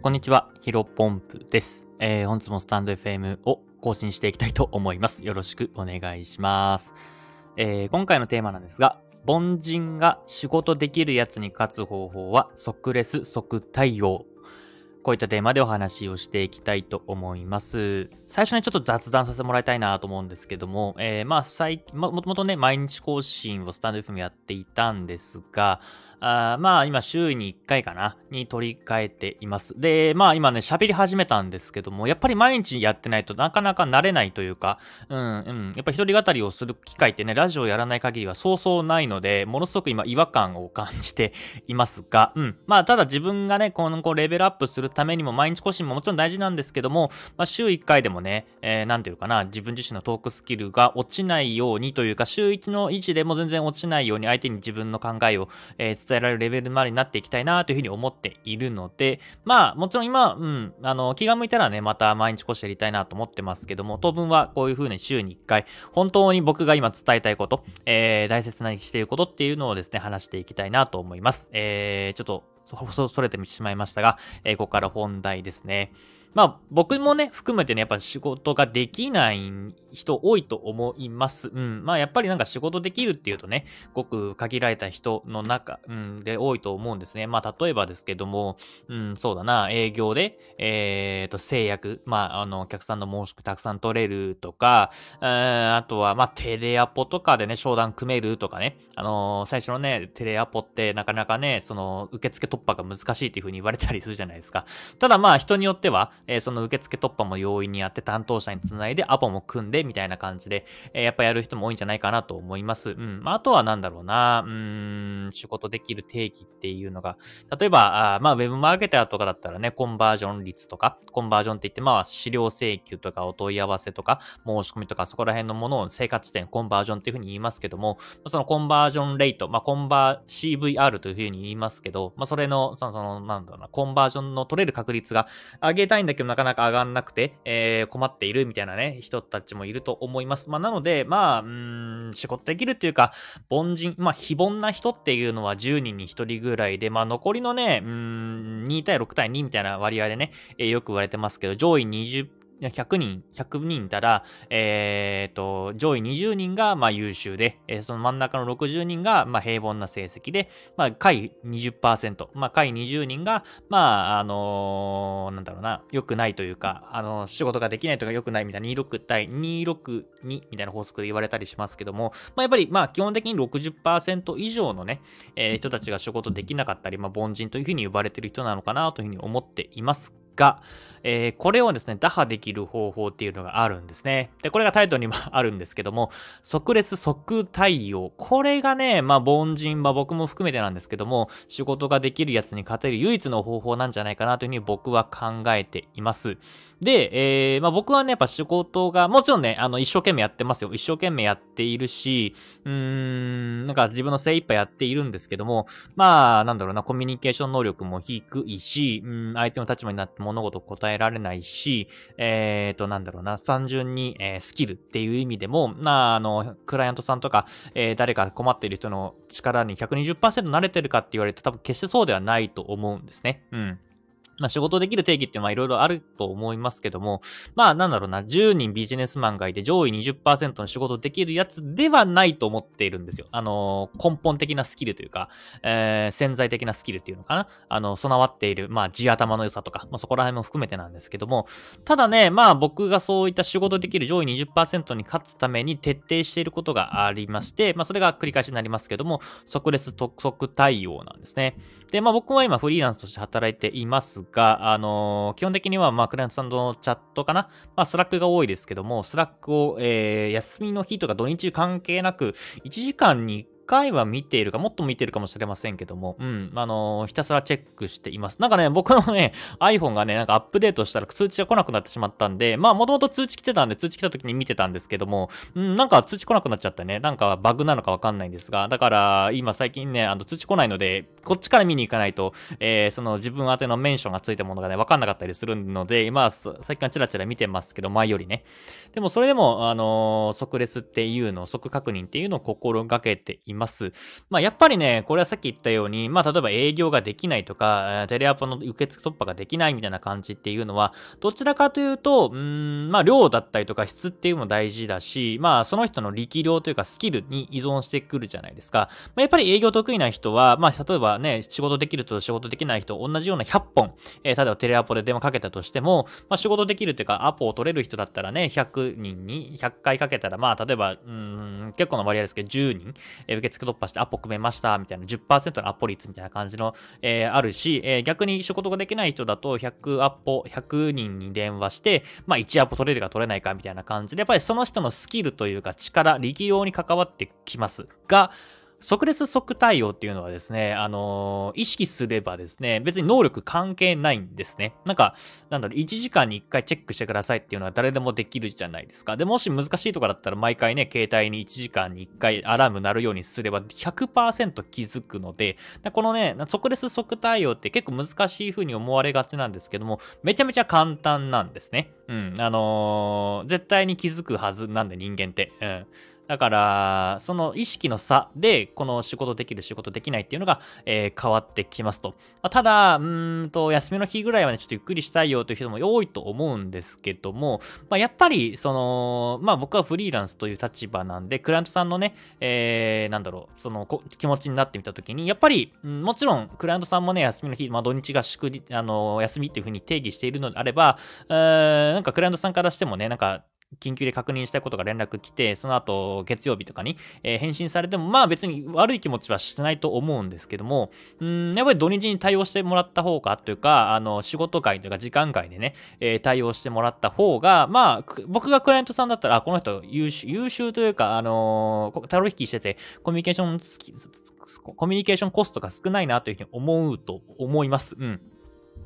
こんにちは、ヒロポンプです。えー、本日もスタンド FM を更新していきたいと思います。よろしくお願いします。えー、今回のテーマなんですが、凡人が仕事できるやつに勝つ方法は即レス即対応こういったテーマでお話をしていきたいと思います。最初にちょっと雑談させてもらいたいなと思うんですけども、えー、まあ、最も、もともとね、毎日更新をスタンド FM やっていたんですが、あまあ今週に1回かなに取り替えています。で、まあ今ね喋り始めたんですけども、やっぱり毎日やってないとなかなか慣れないというか、うんうん、やっぱ一人語りをする機会ってね、ラジオやらない限りはそうそうないので、ものすごく今違和感を感じていますが、うん。まあただ自分がね、このこうレベルアップするためにも毎日更新ももちろん大事なんですけども、まあ週1回でもね、えー、なんていうかな、自分自身のトークスキルが落ちないようにというか、週1の維持でも全然落ちないように相手に自分の考えを、えー、伝えられるレベルまでになっていきたいなというふうに思っているので、まあ、もちろん今、うん、あの、気が向いたらね、また毎日越しやりたいなと思ってますけども、当分はこういうふうに週に1回、本当に僕が今伝えたいこと、えー、大切なにしていることっていうのをですね、話していきたいなと思います。えー、ちょっと、そ、それてしまいましたが、えー、ここから本題ですね。まあ僕もね、含めてね、やっぱ仕事ができない人多いと思います。うん。まあやっぱりなんか仕事できるっていうとね、ごく限られた人の中、うん、で多いと思うんですね。まあ例えばですけども、うん、そうだな、営業で、えっ、ー、と、制約、まああの、お客さんの申し込みたくさん取れるとか、あとは、まあテレアポとかでね、商談組めるとかね、あのー、最初のね、テレアポってなかなかね、その、受付突破が難しいっていう風に言われたりするじゃないですか。ただまあ人によっては、え、その受付突破も容易にやって担当者につないでアポも組んでみたいな感じで、え、やっぱやる人も多いんじゃないかなと思います。うん。まあ、あとはなんだろうな、うーん、仕事できる定義っていうのが、例えば、あまあ、ウェブマーケターとかだったらね、コンバージョン率とか、コンバージョンって言って、まあ、資料請求とかお問い合わせとか、申し込みとか、そこら辺のものを生活地点、コンバージョンっていうふうに言いますけども、そのコンバージョンレート、まあ、コンバー CVR というふうに言いますけど、まあ、それの、その、そのなんだろうな、コンバージョンの取れる確率が上げたいんだけど、なかなか上がんなくて、えー、困っているみたいなね、人たちもいると思います。まあ、なので、まあ、うん、仕事できるっていうか、凡人、まあ、非凡な人っていうのは10人に1人ぐらいで、まあ、残りのね、うん、2対6対2みたいな割合でね、えー、よく言われてますけど、上位20 100人、100人いたら、えー、と、上位20人が、まあ、優秀で、えー、その真ん中の60人が、まあ、平凡な成績で、まあ、下位20%、まあ、下位20人が、まあ、あのー、なんだろうな、良くないというか、あのー、仕事ができないとか良くないみたいな、26対262みたいな法則で言われたりしますけども、まあ、やっぱり、まあ、基本的に60%以上のね、えー、人たちが仕事できなかったり、まあ、凡人というふうに呼ばれてる人なのかなというふうに思っています。が、えー、これをですね、打破できる方法っていうのがあるんですね。で、これがタイトルにもあるんですけども、即レス即対応。これがね、まあ、凡人、まあ、僕も含めてなんですけども、仕事ができるやつに勝てる唯一の方法なんじゃないかなというふうに僕は考えています。で、えー、まあ、僕はね、やっぱ仕事が、もちろんね、あの、一生懸命やってますよ。一生懸命やっているし、うーん、なんか自分の精一杯やっているんですけども、まあ、なんだろうな、コミュニケーション能力も低いし、うん、相手の立場になって物事を答えられないし、えっ、ー、と、なんだろうな、単純に、え、スキルっていう意味でも、まあ、あの、クライアントさんとか、え、誰か困っている人の力に120%慣れてるかって言われて多分決してそうではないと思うんですね。うん。まあ仕事できる定義っていうのはいろいろあると思いますけども、まあなんだろうな、10人ビジネスマンがいて上位20%の仕事できるやつではないと思っているんですよ。あのー、根本的なスキルというか、えー、潜在的なスキルっていうのかな。あの、備わっている、まあ地頭の良さとか、まあそこら辺も含めてなんですけども、ただね、まあ僕がそういった仕事できる上位20%に勝つために徹底していることがありまして、まあそれが繰り返しになりますけども、即レス即対応なんですね。で、まあ僕は今フリーランスとして働いていますがが、あのー、基本的には、まあ、クライアントさんとのチャットかな。まあ、スラックが多いですけども、スラックを、えー、休みの日とか土日関係なく、1時間に回は見ているか、もっと見ているかもしれませんけども、うん、あのー、ひたすらチェックしています。なんかね、僕のね、iPhone がね、なんかアップデートしたら通知が来なくなってしまったんで、まあ、もともと通知来てたんで、通知来た時に見てたんですけども、うん、なんか通知来なくなっちゃったね。なんかバグなのかわかんないんですが、だから、今最近ね、あの、通知来ないので、こっちから見に行かないと、えー、その自分宛てのメンションがついたものがね、わかんなかったりするので、今、最近はチラチラ見てますけど、前よりね。でも、それでも、あのー、即レスっていうの、即確認っていうのを心がけています。ます。まあ、やっぱりね、これはさっき言ったように、まあ、例えば営業ができないとか、テレアポの受付突破ができないみたいな感じっていうのは、どちらかというと、うん、まあ、量だったりとか質っていうのも大事だし、まあ、その人の力量というかスキルに依存してくるじゃないですか。まあ、やっぱり営業得意な人は、まあ、例えばね、仕事できると仕事できない人、同じような100本、えー、例えばテレアポで電話かけたとしても、まあ、仕事できるというか、アポを取れる人だったらね、100人に100回かけたら、まあ、例えば、うん、結構の割合ですけど、10人、えー、受月突破してアポ組めました、みたいな10%のアポ率みたいな感じの、えー、あるし、えー、逆に仕事ができない人だと、100アポ、100人に電話して、まあ、1アポ取れるか取れないかみたいな感じで、やっぱりその人のスキルというか力、力量に関わってきますが、即列即対応っていうのはですね、あのー、意識すればですね、別に能力関係ないんですね。なんか、なんだろう、1時間に1回チェックしてくださいっていうのは誰でもできるじゃないですか。で、もし難しいとかだったら毎回ね、携帯に1時間に1回アラーム鳴るようにすれば100%気づくので、このね、即列即対応って結構難しい風に思われがちなんですけども、めちゃめちゃ簡単なんですね。うん、あのー、絶対に気づくはずなんで人間って。うん。だから、その意識の差で、この仕事できる、仕事できないっていうのが、えー、変わってきますと。ま、ただ、うんと、休みの日ぐらいはね、ちょっとゆっくりしたいよという人も多いと思うんですけども、まあ、やっぱり、その、まあ僕はフリーランスという立場なんで、クライアントさんのね、えー、なんだろう、その気持ちになってみたときに、やっぱり、ん、もちろん、クライアントさんもね、休みの日、まあ土日が祝日、あの、休みっていうふうに定義しているのであれば、えー、なんかクライアントさんからしてもね、なんか、緊急で確認したいことが連絡来て、その後、月曜日とかに、えー、返信されても、まあ別に悪い気持ちはしないと思うんですけども、うん、やっぱり土日に対応してもらった方が、というか、あの、仕事外というか時間外でね、えー、対応してもらった方が、まあ、僕がクライアントさんだったら、この人優秀、優秀というか、あのー、取引きしてて、コミュニケーション、コミュニケーションコストが少ないなというふうに思うと思います。うん。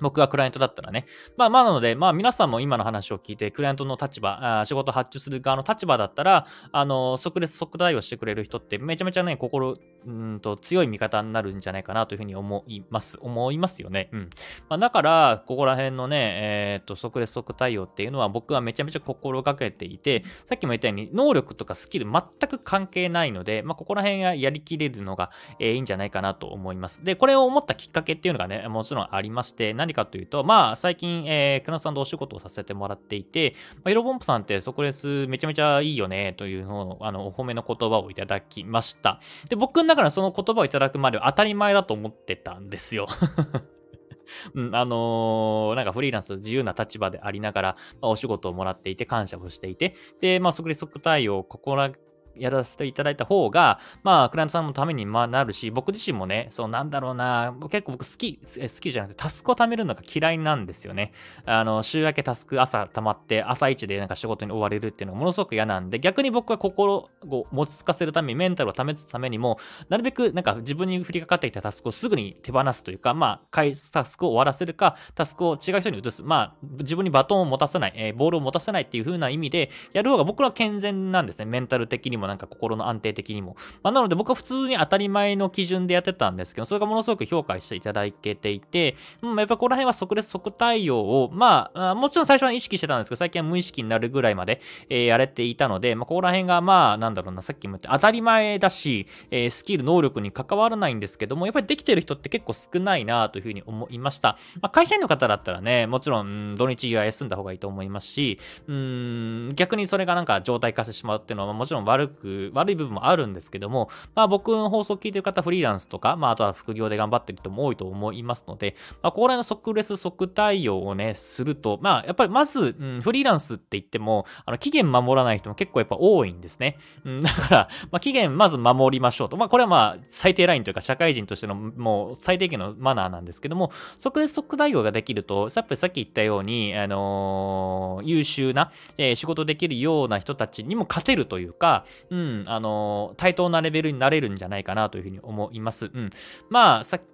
僕がクライアントだったらね。まあまあなので、まあ皆さんも今の話を聞いて、クライアントの立場、あ仕事発注する側の立場だったら、あの、即列即対応してくれる人ってめちゃめちゃね、心、うんと強い味方になるんじゃないかなというふうに思います。思いますよね。うん。まあ、だから、ここら辺のね、えー、っと、即列即対応っていうのは僕はめちゃめちゃ心がけていて、さっきも言ったように、能力とかスキル全く関係ないので、まあここら辺がやりきれるのが、えー、いいんじゃないかなと思います。で、これを思ったきっかけっていうのがね、もちろんありまして、何かというと、まあ、最近、えー、クナさんとお仕事をさせてもらっていて、まあ、ヒロボンプさんって即レスめちゃめちゃいいよね、というのを、あの、お褒めの言葉をいただきました。で、僕の中でその言葉をいただくまで当たり前だと思ってたんですよ。うん、あのー、なんかフリーランスと自由な立場でありながら、まあ、お仕事をもらっていて感謝をしていて、で、まあ、即レ即対応を心やらせていただいた方が、まあ、クライアントさんのためになるし、僕自身もね、そうなんだろうな、結構僕好き、好きじゃなくて、タスクを貯めるのが嫌いなんですよね。あの、週明けタスク朝溜まって、朝一でなんか仕事に追われるっていうのがものすごく嫌なんで、逆に僕は心を持ち着かせるために、メンタルを貯めつためにも、なるべくなんか自分に降りかかってきたタスクをすぐに手放すというか、まあ、タスクを終わらせるか、タスクを違う人に移す。まあ、自分にバトンを持たせない、えー、ボールを持たせないっていう風な意味で、やる方が僕は健全なんですね。メンタル的にもなんか心の安定的にも。まあ、なので僕は普通に当たり前の基準でやってたんですけど、それがものすごく評価していただけていて、うん、やっぱこの辺は即列即対応を、まあ、もちろん最初は意識してたんですけど、最近は無意識になるぐらいまで、えー、やれていたので、まあ、ここら辺がまあ、なんだろうな、さっきも言って当たり前だし、えー、スキル、能力に関わらないんですけども、やっぱりできてる人って結構少ないなというふうに思いました。まあ、会社員の方だったらね、もちろん、土日は休んだ方がいいと思いますし、うん、逆にそれがなんか状態化してしまうっていうのは、もちろん悪く、悪い部分もあるんですけども、まあ僕の放送を聞いてる方、フリーランスとか、まああとは副業で頑張ってる人も多いと思いますので、まあここら辺の即レス即対応をね、すると、まあやっぱりまず、うん、フリーランスって言っても、あの期限守らない人も結構やっぱ多いんですね。うん、だから、まあ期限まず守りましょうと。まあこれはまあ最低ラインというか社会人としてのもう最低限のマナーなんですけども、即レス即対応ができると、やっぱりさっき言ったように、あのー、優秀な、えー、仕事できるような人たちにも勝てるというか、うん、あの、対等なレベルになれるんじゃないかなというふうに思います。うん。まあ、さっき、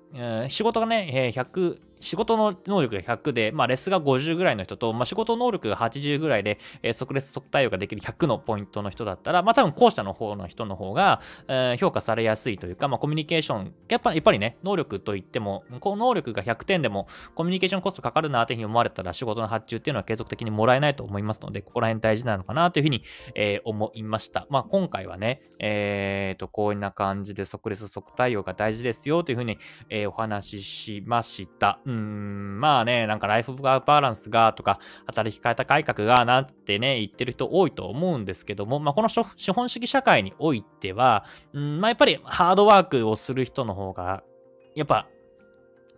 仕事がね、100、仕事の能力が100で、まあ、レスが50ぐらいの人と、まあ、仕事能力が80ぐらいで、えー、即レス即対応ができる100のポイントの人だったら、まあ、多分後者の方の人の方が、えー、評価されやすいというか、まあ、コミュニケーション、やっぱやっぱりね、能力といっても、この能力が100点でも、コミュニケーションコストかかるなというふうに思われたら、仕事の発注っていうのは継続的にもらえないと思いますので、ここら辺大事なのかなというふうに、えー、思いました。まあ、今回はね、えーと、こんな感じで即レス即対応が大事ですよというふうに、えー、お話ししました。うん、まあね、なんかライフバランスがとか、働き方改革がなんてね、言ってる人多いと思うんですけども、まあ、この資本主義社会においては、うんまあ、やっぱりハードワークをする人の方が、やっぱ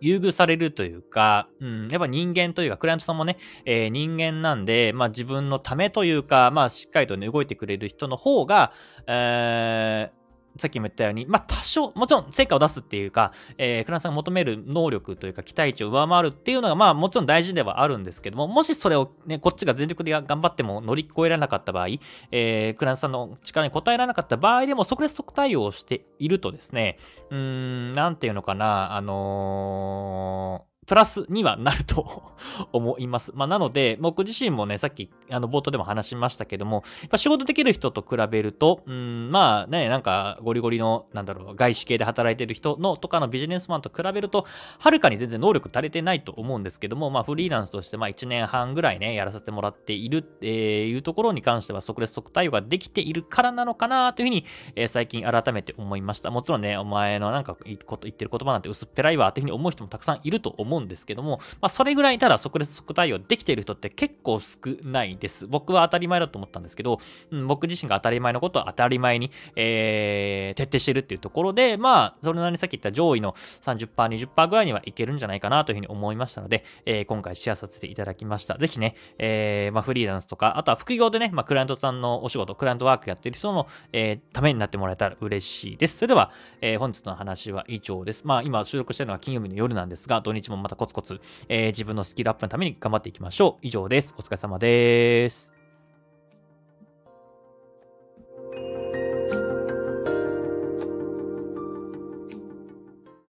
優遇されるというか、うん、やっぱ人間というか、クライアントさんもね、えー、人間なんで、まあ自分のためというか、まあしっかりとね、動いてくれる人の方が、えーさっきも言ったように、まあ、多少、もちろん成果を出すっていうか、えー、クランさんが求める能力というか期待値を上回るっていうのが、まあ、もちろん大事ではあるんですけども、もしそれをね、こっちが全力で頑張っても乗り越えられなかった場合、えー、クランさんの力に応えられなかった場合でも、即レス即対応をしているとですね、うーん、なんていうのかな、あのープラスにはなると 思います。まあ、なので、僕自身もね、さっき、あの、冒頭でも話しましたけども、やっぱ仕事できる人と比べると、うん、まあね、なんか、ゴリゴリの、なんだろう、外資系で働いてる人の、とかのビジネスマンと比べると、はるかに全然能力足りてないと思うんですけども、まあ、フリーランスとして、まあ、1年半ぐらいね、やらせてもらっているっていうところに関しては、即レス即対応ができているからなのかなというふうに、えー、最近改めて思いました。もちろんね、お前のなんか言ってる言葉なんて薄っぺらいわっていうふうに思う人もたくさんいると思うんですけども、まあ、それぐらいただ即レス即対応できている人って結構少ないです。僕は当たり前だと思ったんですけど、うん、僕自身が当たり前のことは当たり前に、えー、徹底してるっていうところで、まあ、それなりにさっき言った上位の30%、20%ぐらいにはいけるんじゃないかなというふうに思いましたので、えー、今回シェアさせていただきました。ぜひね、えー、まあ、フリーランスとか、あとは副業でね、まあ、クライアントさんのお仕事、クライアントワークやってる人の、えー、ためになってもらえたら嬉しいです。それでは、えー、本日の話は以上です。まあ、今収録してるのは金曜日の夜なんですが、土日もまたコツコツ、えー、自分のスキルアップのために頑張っていきましょう。以上です。お疲れ様です。